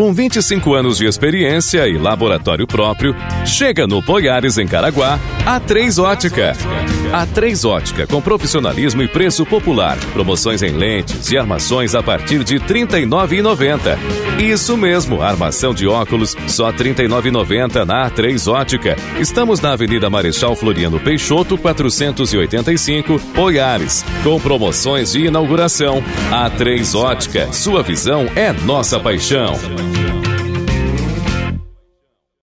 Com 25 anos de experiência e laboratório próprio, chega no Poiares em Caraguá a 3 Ótica. A 3 Ótica, com profissionalismo e preço popular. Promoções em lentes e armações a partir de R$ 39,90. Isso mesmo, armação de óculos só R$ 39,90 na A3 Ótica. Estamos na Avenida Marechal Floriano Peixoto, 485, Poiares. Com promoções de inauguração. A3 Ótica, sua visão é nossa paixão. Yeah.